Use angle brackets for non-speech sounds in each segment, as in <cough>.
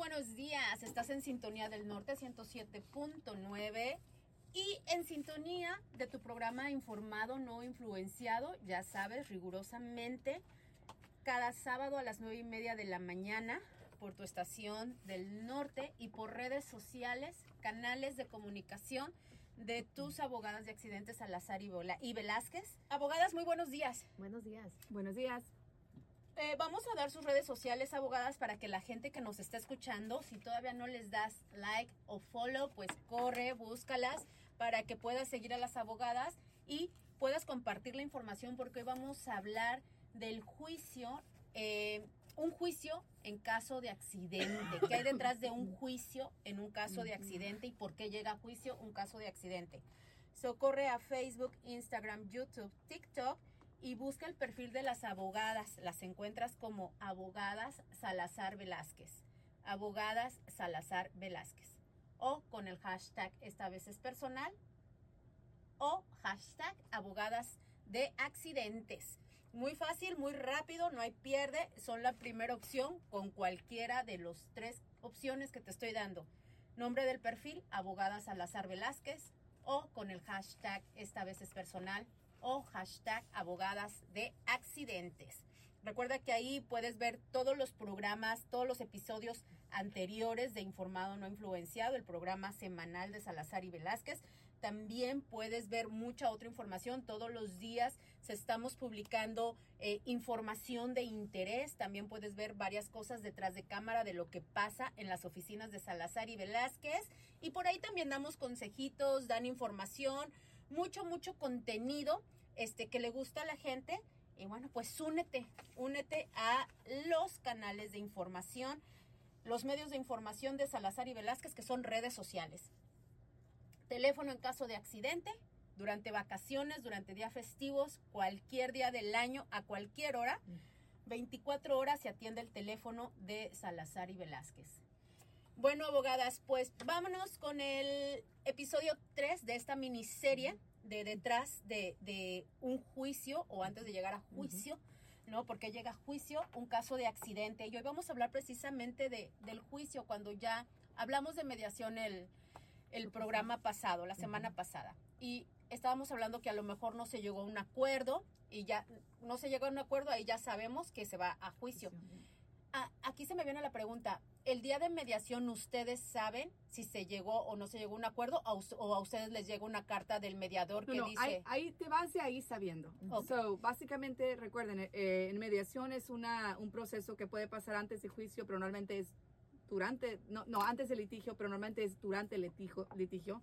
buenos días. Estás en sintonía del norte 107.9 y en sintonía de tu programa Informado No Influenciado, ya sabes, rigurosamente, cada sábado a las nueve y media de la mañana por tu estación del norte y por redes sociales, canales de comunicación de tus abogadas de accidentes Salazar y, Bola y Velázquez. Abogadas, muy buenos días. Buenos días. Buenos días. Eh, vamos a dar sus redes sociales, abogadas, para que la gente que nos está escuchando, si todavía no les das like o follow, pues corre, búscalas para que puedas seguir a las abogadas y puedas compartir la información porque hoy vamos a hablar del juicio, eh, un juicio en caso de accidente. ¿Qué hay detrás de un juicio en un caso de accidente y por qué llega a juicio un caso de accidente? Socorre a Facebook, Instagram, YouTube, TikTok y busca el perfil de las abogadas. Las encuentras como abogadas Salazar Velázquez. Abogadas Salazar Velázquez. O con el hashtag esta vez es personal. O hashtag abogadas de accidentes. Muy fácil, muy rápido, no hay pierde. Son la primera opción con cualquiera de los tres opciones que te estoy dando. Nombre del perfil, abogada Salazar Velázquez. O con el hashtag esta vez es personal o hashtag abogadas de accidentes. Recuerda que ahí puedes ver todos los programas, todos los episodios anteriores de Informado No Influenciado, el programa semanal de Salazar y Velázquez. También puedes ver mucha otra información. Todos los días se estamos publicando eh, información de interés. También puedes ver varias cosas detrás de cámara de lo que pasa en las oficinas de Salazar y Velázquez. Y por ahí también damos consejitos, dan información mucho, mucho contenido este, que le gusta a la gente. Y bueno, pues únete, únete a los canales de información, los medios de información de Salazar y Velázquez, que son redes sociales. Teléfono en caso de accidente, durante vacaciones, durante días festivos, cualquier día del año, a cualquier hora. 24 horas se atiende el teléfono de Salazar y Velázquez. Bueno, abogadas, pues vámonos con el episodio 3 de esta miniserie de detrás de, un juicio o antes de llegar a juicio, ¿no? Porque llega a juicio un caso de accidente. Y hoy vamos a hablar precisamente de, del juicio cuando ya hablamos de mediación el, el programa pasado, la semana pasada. Y estábamos hablando que a lo mejor no se llegó a un acuerdo y ya no se llegó a un acuerdo, ahí ya sabemos que se va a juicio. Ah, aquí se me viene la pregunta, el día de mediación, ¿ustedes saben si se llegó o no se llegó a un acuerdo o, a ustedes les llega una carta del mediador que dice... Ahí, te vas de ahí sabiendo. So, básicamente, recuerden, eh, en mediación es una, un proceso que puede pasar antes del juicio, pero normalmente es durante, no, no antes del litigio, pero normalmente es durante el litigio, litigio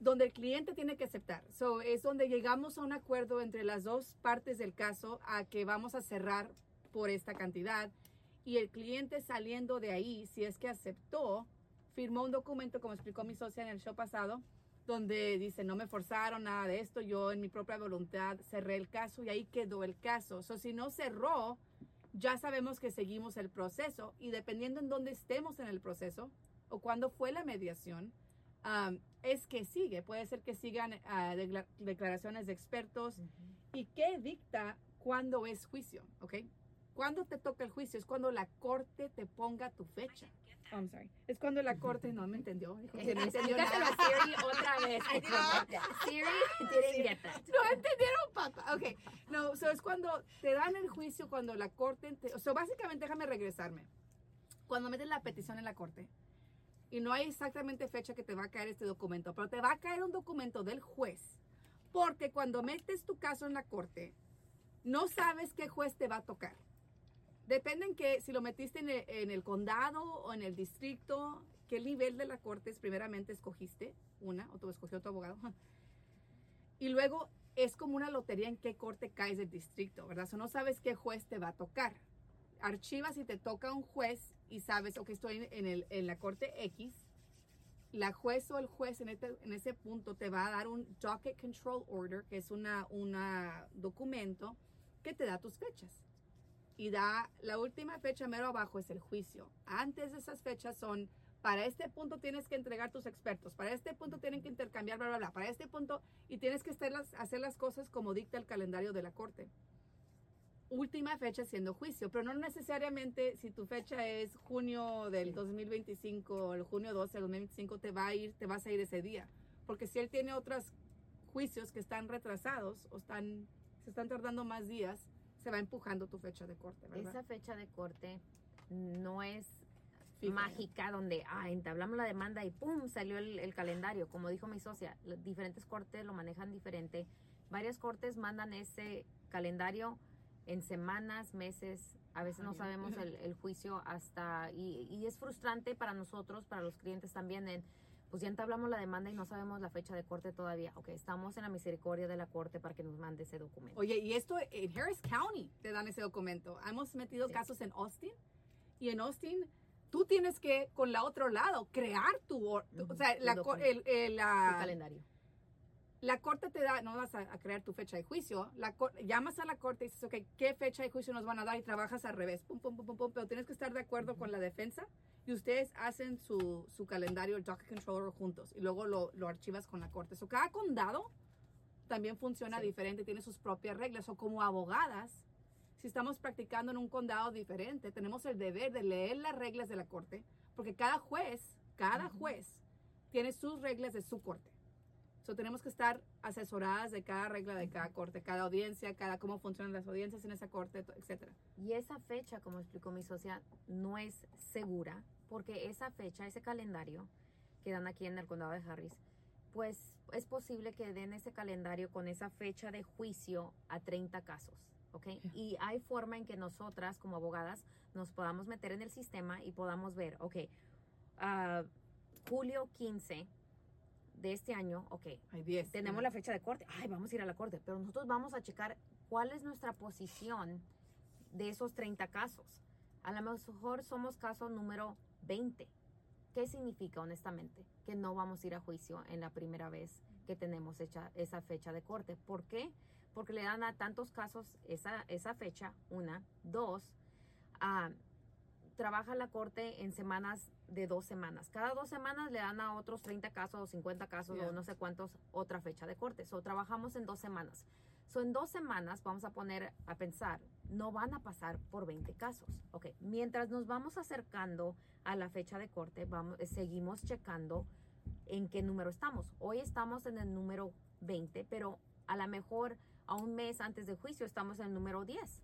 donde el cliente tiene que aceptar. So, es donde llegamos a un acuerdo entre las dos partes del caso a que vamos a cerrar por esta cantidad y el cliente saliendo de ahí, si es que aceptó, firmó un documento, como explicó mi socia en el show pasado, donde dice, no me forzaron nada de esto, yo en mi propia voluntad cerré el caso y ahí quedó el caso. So, si no cerró, ya sabemos que seguimos el proceso y dependiendo en dónde estemos en el proceso o cuándo fue la mediación, um, es que sigue. Puede ser que sigan uh, declaraciones de expertos y qué dicta cuándo es juicio, ¿ok? ¿Cuándo te toca el juicio? Es cuando la corte te ponga tu fecha. Oh, I'm sorry. Es cuando la <laughs> corte no me entendió. Dijo que no <laughs> entendió nada. Siri otra vez. Siri didn't get that. No entendieron, papá. Ok. No, so es cuando te dan el juicio, cuando la corte... Te, o sea, básicamente, déjame regresarme. Cuando metes la petición en la corte y no hay exactamente fecha que te va a caer este documento, pero te va a caer un documento del juez. Porque cuando metes tu caso en la corte, no sabes qué juez te va a tocar. Depende en que si lo metiste en el, condado o en el distrito, qué nivel de la corte primeramente escogiste, una, o tú escogió tu abogado. <laughs> Y luego es como una lotería en qué corte caes del distrito, ¿verdad? O no sabes qué juez te va a tocar. Archivas y te toca un juez y sabes, ok, estoy en, la corte X. La juez o el juez en, este, en ese punto te va a dar un docket control order, que es una, una documento que te da tus fechas y da la última fecha mero abajo es el juicio. Antes de esas fechas son, para este punto tienes que entregar tus expertos, para este punto tienen que intercambiar, bla, bla, bla, para este punto, y tienes que hacer las, hacer las cosas como dicta el calendario de la corte. última fecha siendo juicio, pero no necesariamente si tu fecha es junio del 2025 o el junio 12 del 2025 te va a ir, te vas a ir ese día, porque si él tiene otros juicios que están retrasados o están se están tardando más días, se va empujando tu fecha de corte, ¿verdad? Esa fecha de corte no es mágica donde ah, entablamos la demanda y pum salió el, el calendario como dijo mi socia los diferentes cortes lo manejan diferente. Varias cortes mandan ese calendario en semanas meses a veces no sabemos el, el juicio hasta y, y es frustrante para nosotros para los clientes también en pues ya entablamos la demanda y no sabemos la fecha de corte todavía ok estamos en la misericordia de la corte para que nos mande ese documento Oye, y esto en Harris County te dan ese documento. Hemos metido Sí. casos en Austin y en Austin tú tienes que, con la otro lado, crear tu... or- Ujú, O sea, tu la, el- el- el la, calendario la corte te da, no vas a, a crear tu fecha de juicio, la llamas a la corte y dices, ok, ¿qué fecha de juicio nos van a dar? Y trabajas al revés, pum, pum, pum, pum, pum, pero tienes que estar de acuerdo con la defensa y ustedes hacen su, su calendario, el docket controller juntos y luego lo, lo archivas con la corte. So, cada condado también funciona Sí. diferente, tiene sus propias reglas. O como abogadas, si estamos practicando en un condado diferente, tenemos el deber de leer las reglas de la corte, porque cada juez, cada juez tiene sus reglas de su corte. So, tenemos que estar asesoradas de cada regla de cada corte, cada audiencia, cada cómo funcionan las audiencias en esa corte, etcétera. Y esa fecha, como explicó mi socia, no es segura porque esa fecha, ese calendario que dan aquí en el condado de Harris, pues es posible que den ese calendario con esa fecha de juicio a 30 casos, ¿ok? Y hay forma en que nosotras como abogadas nos podamos meter en el sistema y podamos ver, ok, ah, julio 15 de este año, ok, Hay 10. tenemos la fecha de corte, ay, vamos a ir a la corte, pero nosotros vamos a checar cuál es nuestra posición de esos 30 casos. A lo mejor somos caso número 20. ¿Qué significa honestamente? Que no vamos a ir a juicio en la primera vez que tenemos hecha esa fecha de corte. ¿Por qué? Porque le dan a tantos casos esa, esa fecha, una. Dos, ah, trabaja la corte en semanas de dos semanas. Cada dos semanas le dan a otros 30 casos o 50 casos Yeah. o no sé cuántos otra fecha de corte. So, trabajamos en dos semanas. So, en dos semanas vamos a poner a pensar, no van a pasar por 20 casos. Ok, mientras nos vamos acercando a la fecha de corte, vamos, eh, seguimos checando en qué número estamos. Hoy estamos en el número 20, pero a lo mejor a un mes antes del juicio estamos en el número 10.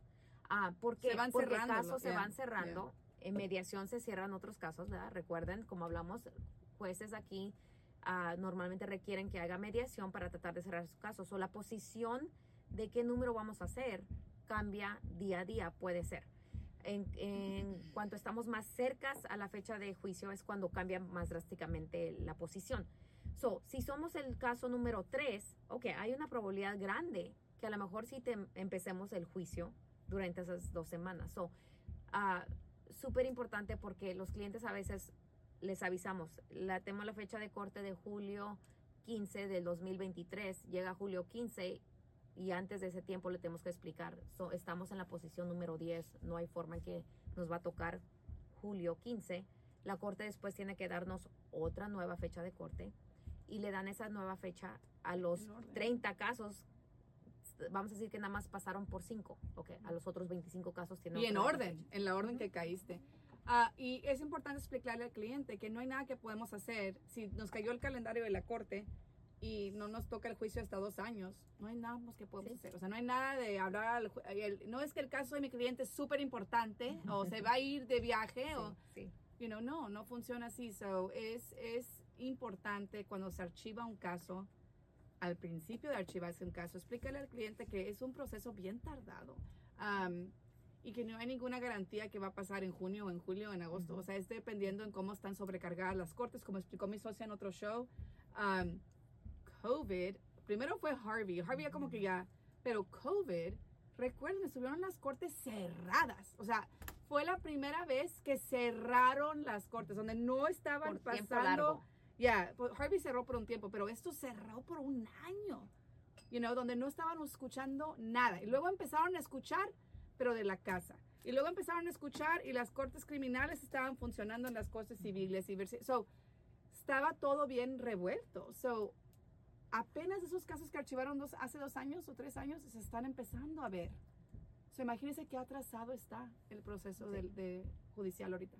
Ah, porque, Se van porque cerrando, casos se yeah, van cerrando. En mediación se cierran otros casos, ¿verdad? Recuerden, como hablamos, jueces aquí ah, normalmente requieren que haga mediación para tratar de cerrar sus casos. O la posición de qué número vamos a hacer cambia día a día, puede ser. En, en cuanto estamos más cercas a la fecha de juicio es cuando cambia más drásticamente la posición. So, si somos el caso número 3, ok, hay una probabilidad grande que a lo mejor sí empecemos el juicio durante esas dos semanas. So, ah, súper importante porque los clientes a veces les avisamos, la tenemos la fecha de corte de julio 15 del 2023, llega julio 15 y antes de ese tiempo le tenemos que explicar, so, estamos en la posición número 10, no hay forma en que nos va a tocar julio 15, la corte después tiene que darnos otra nueva fecha de corte y le dan esa nueva fecha a los En orden. 30 casos, vamos a decir que nada más pasaron por 5, ok, a los otros 25 casos tienen Y en orden, fecha. en la orden que caíste. Ah, y es importante explicarle al cliente que no hay nada que podemos hacer. Si nos cayó el calendario de la corte y no nos toca el juicio hasta dos años, no hay nada más que podemos Sí. hacer. O sea, no hay nada de hablar al el- no es que el caso de mi cliente es súper importante o se va a ir de viaje <laughs> o, Sí, sí. you know, no, no funciona así. So, es, es importante cuando se archiva un caso, al principio de archivarse un caso, explícale al cliente que es un proceso bien tardado y que no hay ninguna garantía que va a pasar en junio o en julio o en agosto. O sea, es dependiendo en cómo están sobrecargadas las cortes, como explicó mi socia en otro show. COVID, primero fue Harvey, Harvey ya como que ya, pero COVID, recuerden, estuvieron las cortes cerradas. O sea, fue la primera vez que cerraron las cortes, donde no estaban Por pasando. Ya, pues, Harvey cerró por un tiempo, pero esto cerró por un año. You know, donde no estaban escuchando nada. Y luego empezaron a escuchar, pero de la casa. Y luego empezaron a escuchar y las cortes criminales estaban funcionando en las cortes civiles. Y so, estaba todo bien revuelto. So, apenas esos casos que archivaron dos, hace dos años o tres años se están empezando a ver. So, imagínense qué atrasado está el proceso del de judicial ahorita.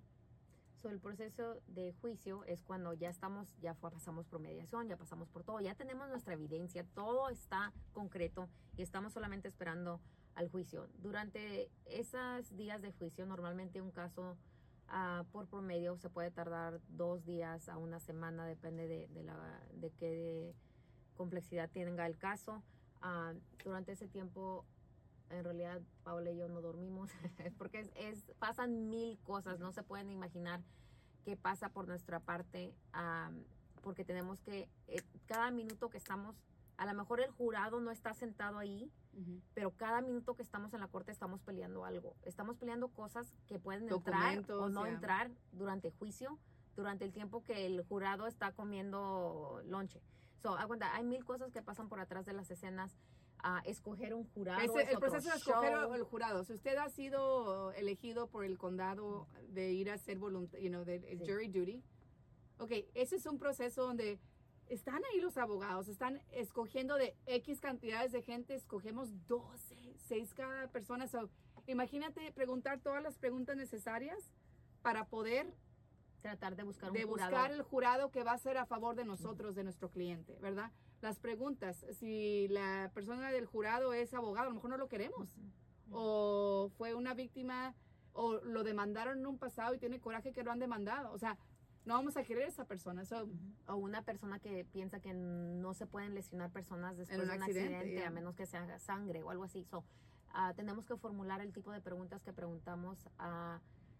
So, el proceso de juicio es cuando ya estamos, ya pasamos por mediación, ya pasamos por todo, ya tenemos nuestra evidencia, todo está concreto y estamos solamente esperando al juicio. Durante esos días de juicio, normalmente un caso ah, por promedio se puede tardar dos días a una semana, depende de, la, de qué complejidad tenga el caso. Ah, durante ese tiempo, en realidad, Paola y yo no dormimos <laughs> porque es, es- pasan mil cosas, no se pueden imaginar qué pasa por nuestra parte, am, porque tenemos que, eh, cada minuto que estamos, a lo mejor el jurado no está sentado ahí, pero cada minuto que estamos en la corte estamos peleando algo. Estamos peleando cosas que pueden entrar o no entrar durante juicio, durante el tiempo que el jurado está comiendo lonche. So, aguanta, hay mil cosas que pasan por atrás de las escenas. Ah, escoger un jurado. Ese- es el proceso de escoger el jurado. Si usted ha sido elegido por el condado de ir a hacer voluntario, you know, de Sí. jury duty, ok, ese es un proceso donde están ahí los abogados, están escogiendo de X cantidades de gente, escogemos 12, 6 cada persona. So, imagínate preguntar todas las preguntas necesarias para poder Tratar de buscar un de jurado. buscar el jurado que va a ser a favor de nosotros, de nuestro cliente, ¿verdad? Las preguntas, si la persona del jurado es abogado, a lo mejor no lo queremos, o fue una víctima, o lo demandaron en un pasado y tiene coraje que lo han demandado, o sea, no vamos a querer a esa persona. So, o una persona que piensa que no se pueden lesionar personas después un de un accidente, a menos que sea sangre o algo así. So, ah, tenemos que formular el tipo de preguntas que preguntamos a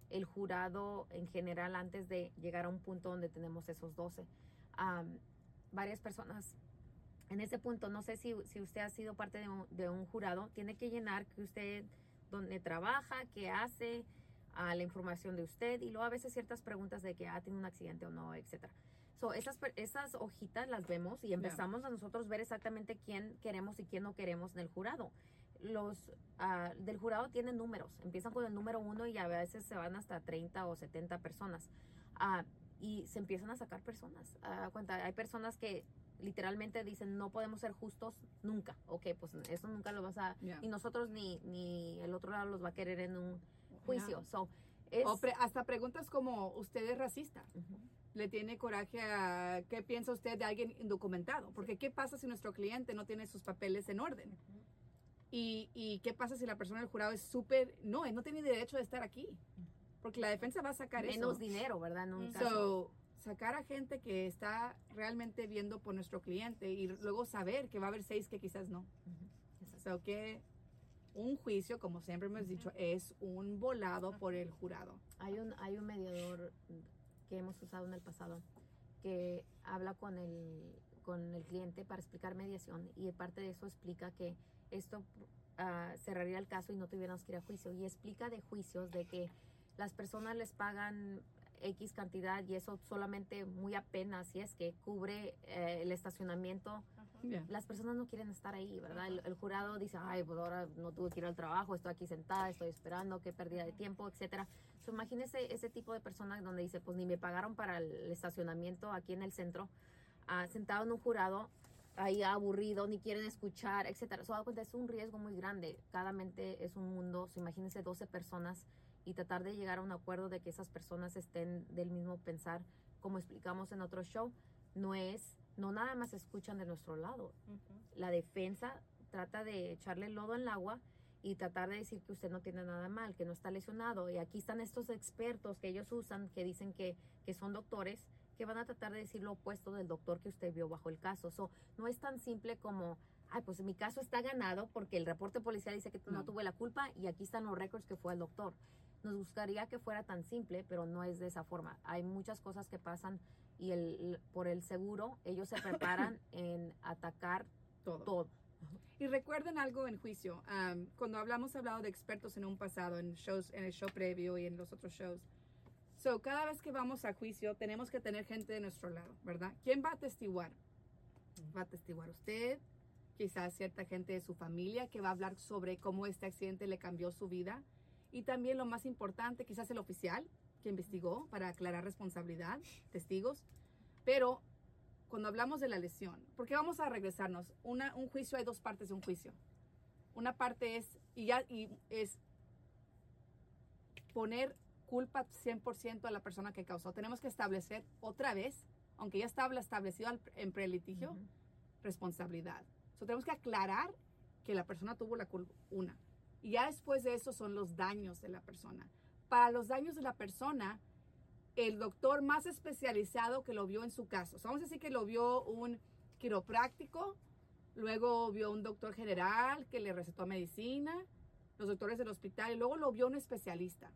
el jurado en general antes de llegar a un punto donde tenemos esos 12. Am, varias personas en ese punto, no sé si, si usted ha sido parte de un, de un jurado, tiene que llenar que usted, dónde trabaja, qué hace, a la información de usted y luego a veces ciertas preguntas de que ha tenido un accidente o no, etcétera. So, esas, esas hojitas las vemos y empezamos a nosotros ver exactamente quién queremos y quién no queremos en el jurado. Los ah, del jurado tienen números, empiezan con el número uno y a veces se van hasta 30 o 70 personas. Ah, y se empiezan a sacar personas. Ah, cuenta, hay personas que literalmente dicen no podemos ser justos nunca. Ok, pues eso nunca lo vas a... Yeah. Y nosotros ni, ni el otro lado los va a querer en un juicio. So, es, o pre- hasta preguntas como, ¿usted es racista? ¿Le tiene coraje a qué piensa usted de alguien indocumentado? Porque ¿qué pasa si nuestro cliente no tiene sus papeles en orden? ¿Y, y qué pasa si la persona del jurado es súper... No, no tiene derecho de estar aquí. Porque la defensa va a sacar menos eso. dinero, ¿verdad? Caso. So, sacar a gente que está realmente viendo por nuestro cliente y luego saber que va a haber seis que quizás no. Ujú. So, que un juicio, como siempre hemos dicho, es un volado por el jurado. Hay un, hay un mediador que hemos usado en el pasado que habla con el, con el cliente para explicar mediación y parte de eso explica que esto ah, cerraría el caso y no tuviéramos que ir a juicio. Y explica de juicios de que las personas les pagan X cantidad y eso solamente muy apenas, si es que cubre eh, el estacionamiento Yeah. las personas no quieren estar ahí, ¿verdad? El, el jurado dice, ay, pues ahora no tuve que ir al trabajo, estoy aquí sentada, estoy esperando, qué pérdida de tiempo, etcétera. So, imagínese ese tipo de personas donde dice, pues ni me pagaron para el estacionamiento aquí en el centro, ah, sentado en un jurado, ahí aburrido, ni quieren escuchar, etcétera. So, da cuenta, es un riesgo muy grande. Cada mente es un mundo. So, imagínense 12 personas y tratar de llegar a un acuerdo de que esas personas estén del mismo pensar, como explicamos en otro show, no es, no nada más escuchan de nuestro lado. La defensa trata de echarle lodo en el agua y tratar de decir que usted no tiene nada mal, que no está lesionado. Y aquí están estos expertos que ellos usan, que dicen que, que son doctores, que van a tratar de decir lo opuesto del doctor que usted vio bajo el caso. So, no es tan simple como, ay, pues mi caso está ganado porque el reporte policial dice que no No. tuve la culpa y aquí están los récords que fue el doctor. Nos gustaría que fuera tan simple, pero no es de esa forma. Hay muchas cosas que pasan y el, por el seguro ellos se preparan <laughs> en atacar Todo. todo. Y recuerden algo en juicio. cuando hablamos hablado de expertos en un pasado, en shows, en el show previo y en los otros shows. So, cada vez que vamos a juicio, tenemos que tener gente de nuestro lado, ¿verdad? ¿Quién va a testiguar? Va a testiguar usted, quizás cierta gente de su familia que va a hablar sobre cómo este accidente le cambió su vida. Y también lo más importante, quizás el oficial que investigó para aclarar responsabilidad, testigos. Pero cuando hablamos de la lesión, porque vamos a regresarnos, Una, un juicio hay dos partes de un juicio. Una parte es, y ya, y es poner culpa 100% a la persona que causó. Tenemos que establecer otra vez, aunque ya estaba establecido en prelitigio, Ujú. responsabilidad. So, tenemos que aclarar que la persona tuvo la culpa, una. Y ya después de eso son los daños de la persona. Para los daños de la persona, el doctor más especializado que lo vio en su caso. So, vamos a decir que lo vio un quiropráctico, luego vio un doctor general que le recetó medicina, los doctores del hospital, y luego lo vio un especialista,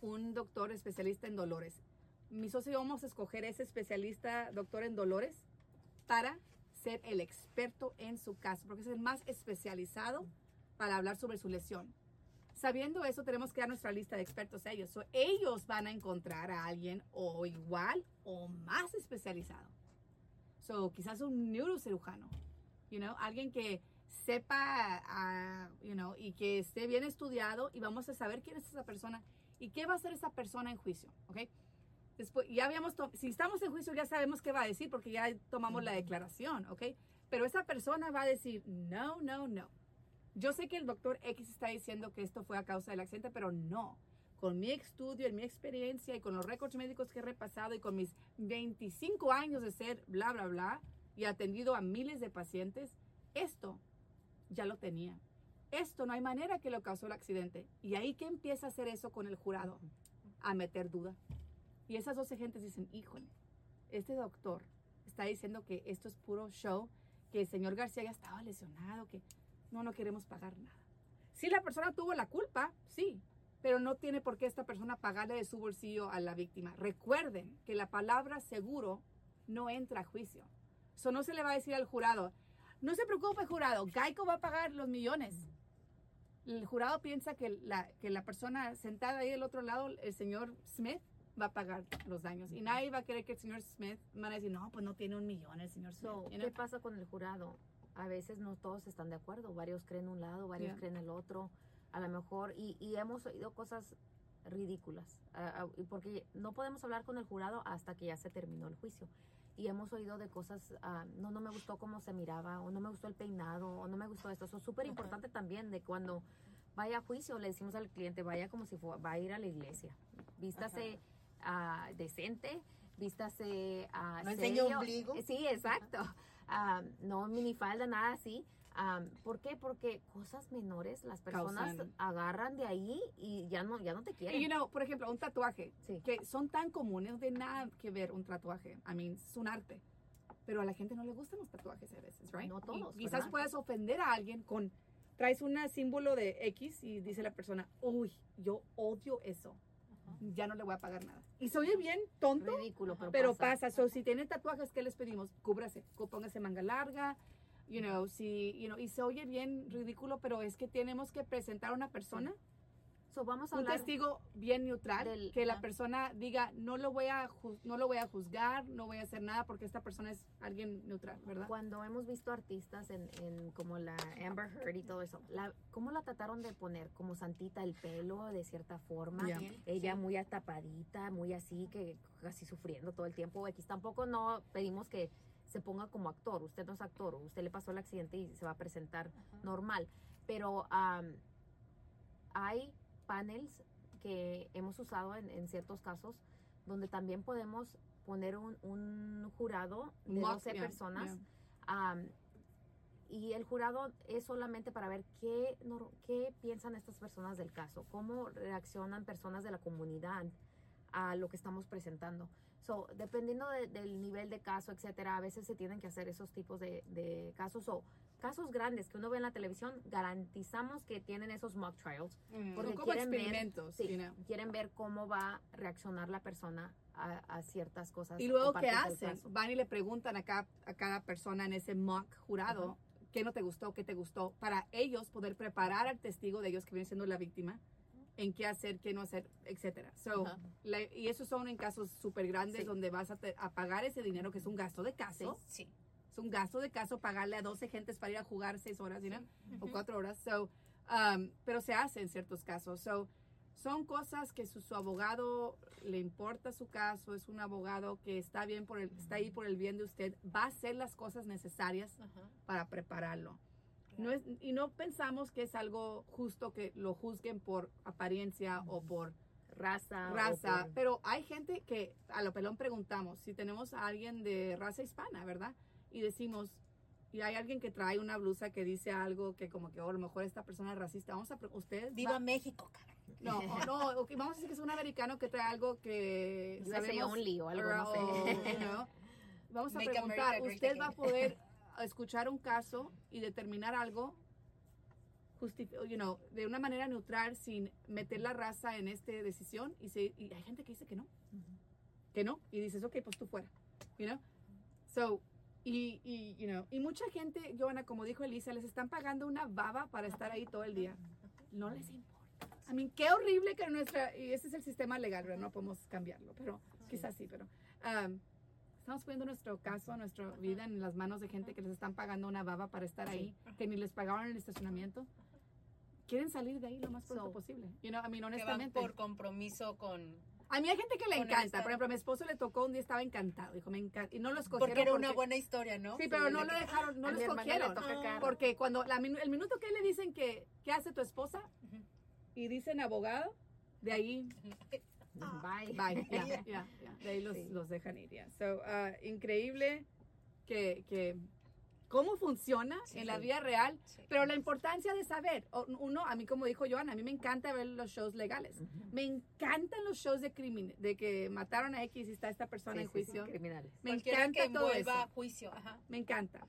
un doctor especialista en dolores. Mi socio vamos a escoger ese especialista, doctor en dolores, para ser el experto en su caso, porque es el más especializado para hablar sobre su lesión. Sabiendo eso, tenemos que dar nuestra lista de expertos a ellos. So, ellos van a encontrar a alguien o igual o más especializado. So, quizás un neurocirujano, you know, alguien que sepa, ah, you know, y que esté bien estudiado y vamos a saber quién es esa persona y qué va a hacer esa persona en juicio, ¿ok? Después, ya habíamos, si estamos en juicio ya sabemos qué va a decir porque ya tomamos la declaración, ¿ok? Pero esa persona va a decir, no, no, no. Yo sé que el doctor X está diciendo que esto fue a causa del accidente, pero no. Con mi estudio, en mi experiencia y con los récords médicos que he repasado y con mis 25 años de ser bla, bla, bla y atendido a miles de pacientes, esto ya lo tenía. Esto no hay manera que lo causó el accidente. Y ahí que empieza a hacer eso con el jurado, a meter duda. Y esas 12 gentes dicen, híjole, este doctor está diciendo que esto es puro show, que el señor García ya estaba lesionado, que no, no queremos pagar nada. Si la persona tuvo la culpa, sí, pero no tiene por qué esta persona pagarle de su bolsillo a la víctima. Recuerden que la palabra seguro no entra a juicio. Eso no se le va a decir al jurado, no se preocupe jurado, Geico va a pagar los millones. El jurado piensa que la, que la persona sentada ahí del otro lado, el señor Smith, va a pagar los daños. Y nadie va a querer que el señor Smith van a decir, no, pues no tiene un millón el señor Smith. So? ¿Qué pasa con el jurado? A veces no todos están de acuerdo. Varios creen un lado, varios Yeah. creen el otro. A lo mejor, y, y hemos oído cosas ridículas. ah, y porque no podemos hablar con el jurado hasta que ya se terminó el juicio. Y hemos oído de cosas, ah, no, no me gustó cómo se miraba, o no me gustó el peinado, o no me gustó esto. Eso es súper importante también de cuando vaya a juicio, le decimos al cliente, vaya como si fue, va a ir a la iglesia. Vístase ah, decente, vístase ah, No serio. ombligo. Sí, exacto. Ah, no minifalda, nada así. Ah, ¿Por qué? Porque cosas menores las personas Causan- agarran de ahí y ya no, ya no te quieren. Y, you know, por ejemplo, un tatuaje, Sí. que son tan comunes, tiene nada que ver un tatuaje. I mean, es un arte. Pero a la gente no le gustan los tatuajes a veces, right? No todos, Y quizás puedas ofender a alguien con, traes un símbolo de X y dice la persona, uy, yo odio eso. Ya no le voy a pagar nada. Y se oye bien tonto, Ridículo, pero, pero pasa. pasa. So, si tiene tatuajes, ¿qué les pedimos? Cúbrase, póngase manga larga, you know, si, you know, y se oye bien ridículo, pero es que tenemos que presentar a una persona So, vamos a un hablar testigo bien neutral del- que la ajá. persona diga no lo voy a no lo voy a juzgar no voy a hacer nada porque esta persona es alguien neutral verdad cuando hemos visto artistas en, en como la Amber Heard y todo eso, la, ¿cómo la trataron de poner? Como santita el pelo, de cierta forma. Ya. Ella muy atapadita, muy así, que casi sufriendo todo el tiempo. X tampoco no pedimos que se ponga como actor. Usted no es actor, usted le pasó el accidente y se va a presentar normal. Pero am, hay panels que hemos usado en, en ciertos casos donde también podemos poner un, un jurado de Mock, 12 yeah, personas yeah. am, y el jurado es solamente para ver qué, nor- qué piensan estas personas del caso, cómo reaccionan personas de la comunidad a lo que estamos presentando. So, dependiendo de- del nivel de caso, etcétera, a veces se tienen que hacer esos tipos de, de casos o casos grandes que uno ve en la televisión, garantizamos que tienen esos mock trials Mm, porque son como quieren ver- experimentos Sí, you know. quieren ver cómo va a reaccionar la persona a, a ciertas cosas. y luego qué hacen van y le preguntan a cada, a cada persona en ese mock jurado qué no te gustó qué te gustó para ellos poder preparar al testigo de ellos que viene siendo la víctima en qué hacer, qué no hacer, etcétera. So, Ajá. la- y esos son en casos súper grandes Sí. donde vas a, te- a pagar ese dinero que es un gasto de caso. Sí. Es un gasto de caso pagarle a 12 gentes para ir a jugar 6 horas, you know, o 4 horas. So, um, pero se hace en ciertos casos. So, son cosas que su, su abogado le importa su caso, es un abogado que está bien por el, está ahí por el bien de usted, va a hacer las cosas necesarias para prepararlo. No es, y no pensamos que es algo justo que lo juzguen por apariencia o por Raza. raza, por- pero hay gente que a lo pelón preguntamos si tenemos a alguien de raza hispana, ¿verdad? Y decimos, y hay alguien que trae una blusa que dice algo que como que oh, a lo mejor esta persona es racista, vamos a, pre- usted Viva va- México, cara. no, o no, ok, vamos a decir que es un americano que trae algo que sabemos, only o algo, no sé. o, you know, vamos a Make preguntar, usted va a poder <laughs> escuchar un caso y determinar algo you know, de una manera neutral sin meter la raza en esta decisión y, se- y hay gente que dice que no, que no y dices, ok, pues tú fuera, you know, so y, y, you know, y mucha gente, Joana, como dijo Elisa, les están pagando una baba para estar ahí todo el día. No les importa. I mean, qué horrible que nuestra, y ese es el sistema legal, ¿verdad? No podemos cambiarlo, pero quizás sí, pero um, estamos poniendo nuestro caso, nuestra vida en las manos de gente que les están pagando una baba para estar ahí, que ni les pagaron el estacionamiento. Quieren salir de ahí lo más pronto So- posible. You know, I mean, Que van honestamente. por compromiso con... A mí hay gente que le encanta. Estado. Por ejemplo, a mi esposo le tocó un día, estaba encantado. Dijo, me encanta. Y no lo escogieron. Porque era una porque- buena historia, ¿no? Sí, pero no de lo que- dejaron, no lo escogieron. toca Ah. Porque cuando la el minuto que le dicen que, ¿qué hace tu esposa? Ujú. Y dicen abogado, de ahí, <laughs> Bye. bye, <laughs> ya, <laughs> ya, ya, de ahí los, Sí. los dejan ir. So, ah, increíble que, que, cómo funciona Sí. en la vida real, Sí. pero la importancia de saber, uno, a mí como dijo Joana, a mí me encanta ver los shows legales. Me encantan los shows de crimen, de que mataron a X y está esta persona Sí, en juicio. sí, criminales. Me Cualquiera encanta que todo eso. a juicio, ajá. Me encanta.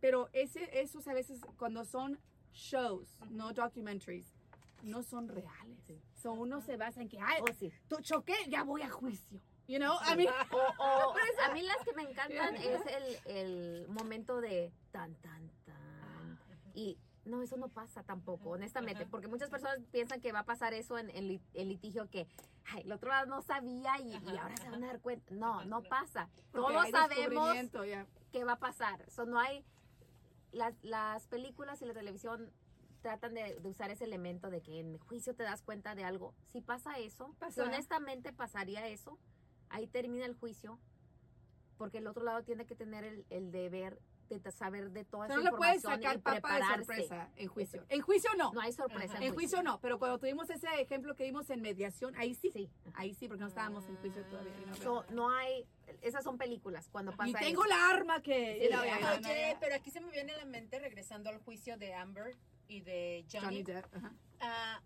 Pero ese, esos a veces cuando son shows, no documentaries, no son reales. So uno se basa en que, ay, Oh, sí. tú choqué, ya voy a juicio. You know, I mean, <laughs> <laughs> O, o- a mí las que me encantan Yeah. es el, el momento de tan, tan, tan. Y no, eso no pasa tampoco, honestamente, porque muchas personas piensan que va a pasar eso en, en litigio que, ay, el otro lado no sabía y, ahora se van a dar cuenta. No, no pasa. porque Todos sabemos ya. qué va a pasar. So, no hay, las, las películas y la televisión tratan de, de usar ese elemento de que en juicio te das cuenta de algo. Si pasa eso, si honestamente pasaría eso, ahí termina el juicio, porque el otro lado tiene que tener el, el deber de saber de toda O sea, esa no le puedes información sacar y papa de sorpresa en juicio. En juicio no. No hay sorpresa. Ajá. en juicio no, pero cuando tuvimos ese ejemplo que vimos en mediación, ahí sí. Sí. Ahí sí, porque no estábamos en juicio todavía. know, So, no hay, esas son películas cuando pasa y tengo eso. la arma que... Sí, Oye, pero aquí se me viene a la mente, regresando al juicio de Amber y de Johnny Johnny, Depp. ah,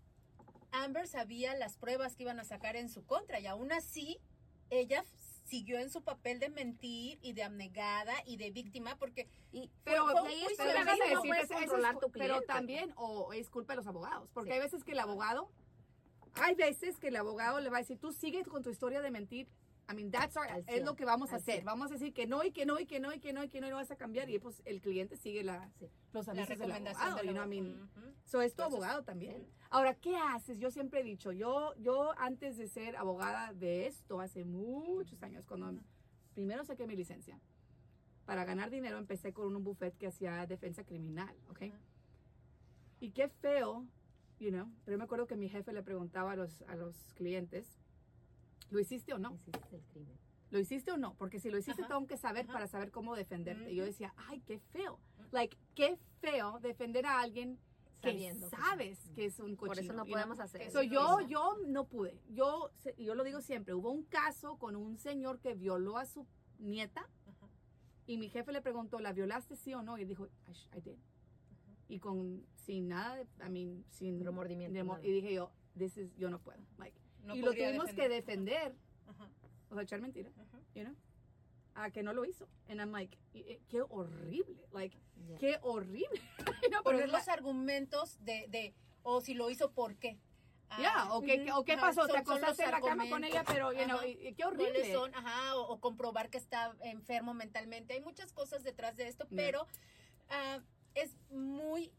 Amber sabía las pruebas que iban a sacar en su contra y aún así ella siguió en su papel de mentir y de abnegada y de víctima porque Y, Pero, fue un y ahí juicio es pero que a legal, veces no déjame puedes decirte, ese es controlar cu- tu cliente. Pero también, o es culpa de los abogados, porque Sí. hay veces que el abogado, hay veces que el abogado le va a decir, tú sigues con tu historia de mentir. I mean, that's our- es lo que vamos a hacer. Vamos a decir que no, y que no, y que no, y que no, y que no, y no vas a cambiar. Y pues el cliente sigue la, Sí. los la avisos del recomendación abogado. del you know, I mean, Ujú. So, es tu Entonces, abogado también. Ahora, ¿qué haces? Yo siempre he dicho, yo, yo antes de ser abogada de esto, hace muchos años, cuando primero saqué mi licencia, para ganar dinero empecé con un buffet que hacía defensa criminal, ¿ok? Ajá. Y qué feo, you know, pero yo me acuerdo que mi jefe le preguntaba a los, a los clientes, ¿lo hiciste o no? El crimen. ¿Lo hiciste o no? Porque si lo hiciste, Ajá. tengo que saber Ajá. para saber cómo defenderte. Y yo decía, ay, qué feo. Like, qué feo defender a alguien que Sabiendo que- sabes que es un cochino. Por eso no podemos hacer Eso So, eso. yo, yo no pude. Yo, yo lo digo siempre. Hubo un caso con un señor que violó a su nieta Ajá. y mi jefe le preguntó, ¿la violaste sí o no? Y dijo, I, I did. Y con, sin nada, I mean, sin Remordimiento, remor- nada. y dije yo, this is, yo no puedo. Like, No y lo tuvimos que defender. defender, Ajá, o sea, echar mentira, ajá. you know, a que no lo hizo. And I'm like, eh, qué horrible, like, Ya. qué horrible. <laughs> Pero Poner es la- los argumentos de, de o si lo hizo, ¿por qué? Ah, Ya, o qué, ujú, o qué ajá, pasó, te son los acostaste en la cama con ella, pero, you know, Ajá. y- y qué ¿Cuáles horrible. son? Ajá, o, o comprobar que está enfermo mentalmente. Hay muchas cosas detrás de esto, Ya. pero ah, es muy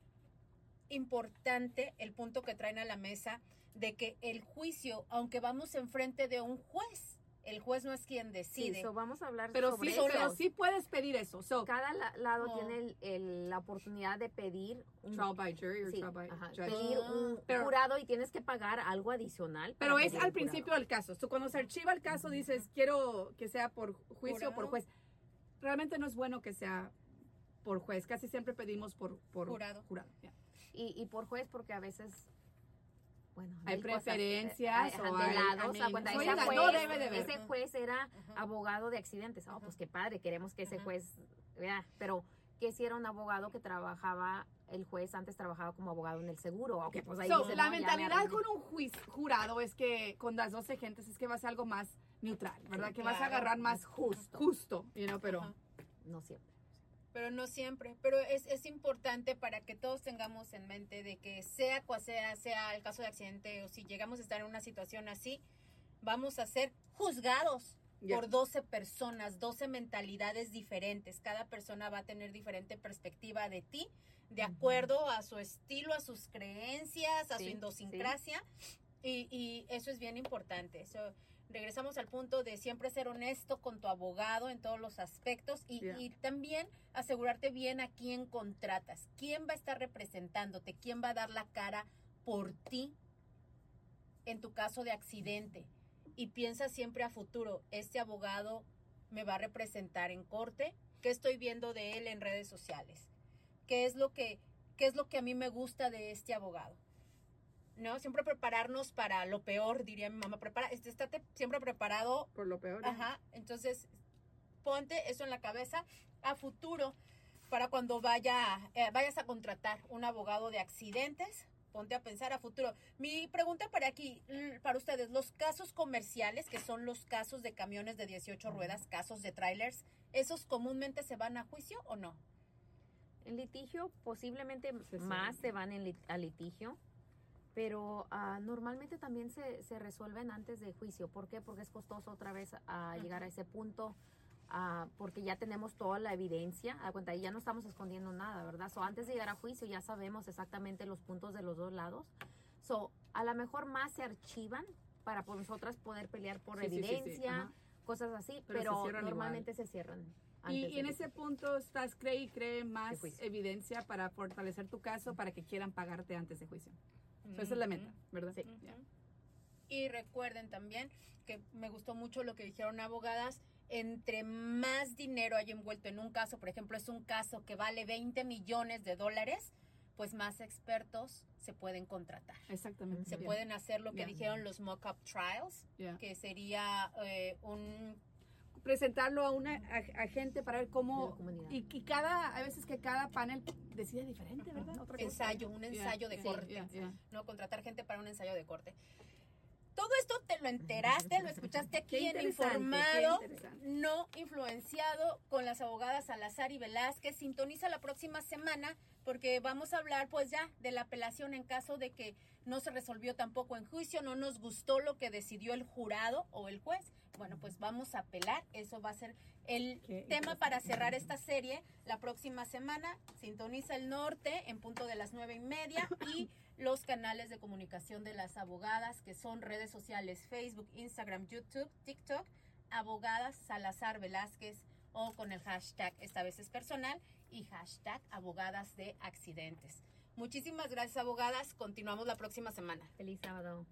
importante el punto que traen a la mesa de que el juicio, aunque vamos enfrente de un juez, el juez no es quien Sí, decide. so vamos a hablar Pero sobre sí, eso. pero sí puedes pedir eso. So, Cada la- lado tiene el- el- la oportunidad de pedir un, trial by jury or sí, trial by ajá, judge. pedir un Pero- jurado y tienes que pagar algo adicional. Pero es al principio del caso. So, cuando se archiva el caso, dices, quiero que sea por juicio o por juez. Realmente no es bueno que sea por juez. Casi siempre pedimos por, por Jurado. jurado yeah. Y, y por juez, porque a veces, bueno, Hay cosas, preferencias eh, o hay- oiga, ese no juez, debe de ese juez era abogado de accidentes. Oh, pues qué padre, queremos que ese juez, vea, pero que si era un abogado que trabajaba, el juez antes trabajaba como abogado en el seguro. Pues ahí So, dice, la no, mentalidad con un juiz- jurado es que con las 12 gentes es que va a ser algo más neutral, ¿verdad? Sí, que vas a agarrar más Justo. justo, you know, pero. No siempre. Pero no siempre. Pero es, es importante para que todos tengamos en mente de que sea cual sea, sea el caso de accidente o si llegamos a estar en una situación así, vamos a ser juzgados por 12 personas, 12 mentalidades diferentes. Cada persona va a tener diferente perspectiva de ti, de acuerdo a su estilo, a sus creencias, a Sí, su idiosincrasia. Y, y eso es bien importante. Eso, regresamos al punto de siempre ser honesto con tu abogado en todos los aspectos y, Yeah. y también asegurarte bien a quién contratas, quién va a estar representándote, quién va a dar la cara por ti en tu caso de accidente. Y piensa siempre a futuro, este abogado me va a representar en corte, ¿qué estoy viendo de él en redes sociales? ¿Qué es lo que, qué es lo que a mí me gusta de este abogado? ¿No? Siempre prepararnos para lo peor, diría mi mamá. Prepara, este, estate siempre preparado. por lo peor. ¿eh? Ajá. Entonces, ponte eso en la cabeza a futuro para cuando vaya, eh, vayas a contratar un abogado de accidentes. Ponte a pensar a futuro. Mi pregunta para aquí, para ustedes, los casos comerciales, que son los casos de camiones de 18 ruedas, casos de trailers, ¿esos comúnmente se van a juicio o no? En litigio, posiblemente más se van en lit- a litigio, pero ah, normalmente también se, se resuelven antes de juicio. ¿Por qué? Porque es costoso otra vez a llegar a ese punto, ah, porque ya tenemos toda la evidencia, a cuenta, y ya no estamos escondiendo nada, ¿verdad? So, antes de llegar a juicio ya sabemos exactamente los puntos de los dos lados. So, a lo mejor más se archivan para por nosotras poder pelear por Sí, sí, sí, sí, evidencia, cosas así, Pero se pero, cierran normalmente se cierran. Y, antes y en ese punto estás cree y cree más evidencia para fortalecer tu caso para que quieran pagarte antes de juicio. So, esa es la meta, ¿verdad? Sí. Yeah. Y recuerden también que me gustó mucho lo que dijeron abogadas. Entre más dinero hay envuelto en un caso, por ejemplo, es un caso que vale 20 millones de dólares, pues más expertos se pueden contratar. Exactamente. Se yeah, pueden hacer lo que Yeah. dijeron los mock-up trials, yeah. que sería eh, un... Presentarlo a una a, a gente para ver cómo y, y cada a veces que cada panel decide diferente, ¿verdad? Otra cosa. Ensayo, un Yeah, ensayo de yeah, corte. yeah. ¿no? Contratar gente para un ensayo de corte. Todo esto te lo enteraste, lo escuchaste aquí en Informado, no influenciado con las abogadas Salazar y Velázquez. Sintoniza la próxima semana porque vamos a hablar pues ya de la apelación en caso de que no se resolvió tampoco en juicio, no nos gustó lo que decidió el jurado o el juez. Bueno, pues vamos a apelar, eso va a ser el tema para cerrar esta serie la próxima semana. Sintoniza el norte en punto de las nueve y media y <coughs> los canales de comunicación de las abogadas que son redes sociales Facebook, Instagram, YouTube, TikTok, abogadas Salazar Velázquez o con el hashtag esta vez es personal y hashtag abogadas de accidentes. Muchísimas gracias abogadas, continuamos la próxima semana. Feliz sábado.